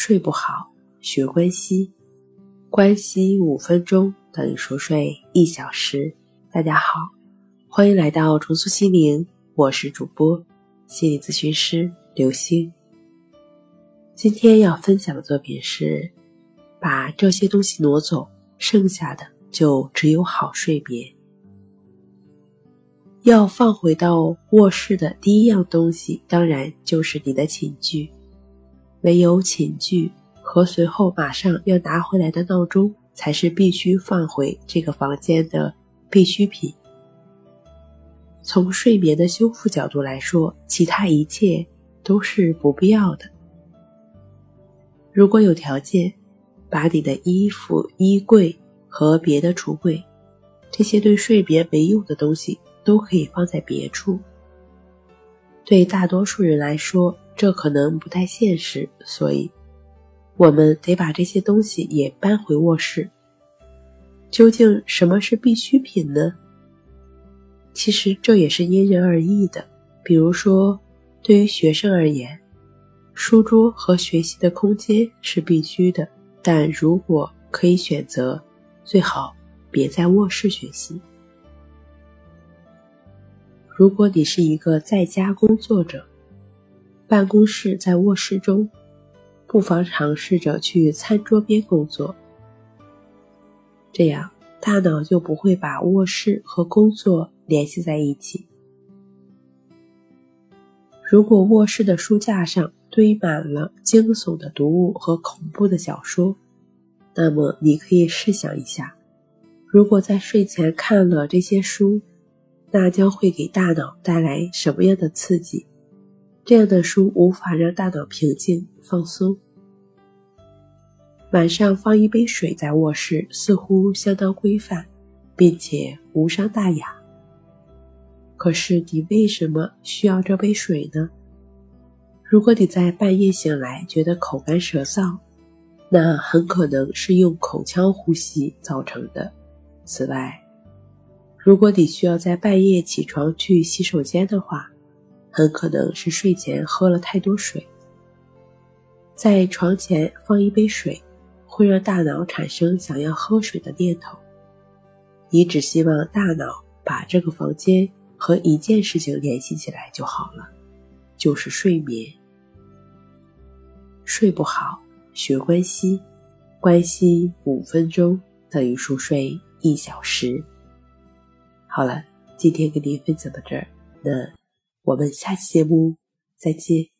睡不好，学关西，关西五分钟等于熟睡一小时。大家好，欢迎来到重塑心灵，我是主播心理咨询师刘星。今天要分享的作品是：把这些东西挪走，剩下的就只有好睡眠。要放回到卧室的第一样东西，当然就是你的寝具。唯有寝具和随后马上要拿回来的闹钟，才是必须放回这个房间的必需品。从睡眠的修复角度来说，其他一切都是不必要的。如果有条件，把你的衣服、衣柜和别的橱柜，这些对睡眠没用的东西。都可以放在别处。对大多数人来说，这可能不太现实，所以我们得把这些东西也搬回卧室。究竟什么是必需品呢？其实这也是因人而异的。比如说，对于学生而言，书桌和学习的空间是必须的，但如果可以选择，最好别在卧室学习。如果你是一个在家工作者，办公室在卧室中，不妨尝试着去餐桌边工作，这样大脑就不会把卧室和工作联系在一起。如果卧室的书架上堆满了惊悚的读物和恐怖的小说，那么你可以试想一下，如果在睡前看了这些书。那将会给大脑带来什么样的刺激？这样的书无法让大脑平静放松。晚上放一杯水在卧室，似乎相当规范，并且无伤大雅。可是你为什么需要这杯水呢？如果你在半夜醒来觉得口干舌燥，那很可能是用口腔呼吸造成的。此外，如果你需要在半夜起床去洗手间的话，很可能是睡前喝了太多水。在床前放一杯水，会让大脑产生想要喝水的念头。你只希望大脑把这个房间和一件事情联系起来就好了，就是睡眠。睡不好，学关西，关西五分钟等于熟睡一小时。好了，今天跟您分享到这儿，那我们下期节目再见。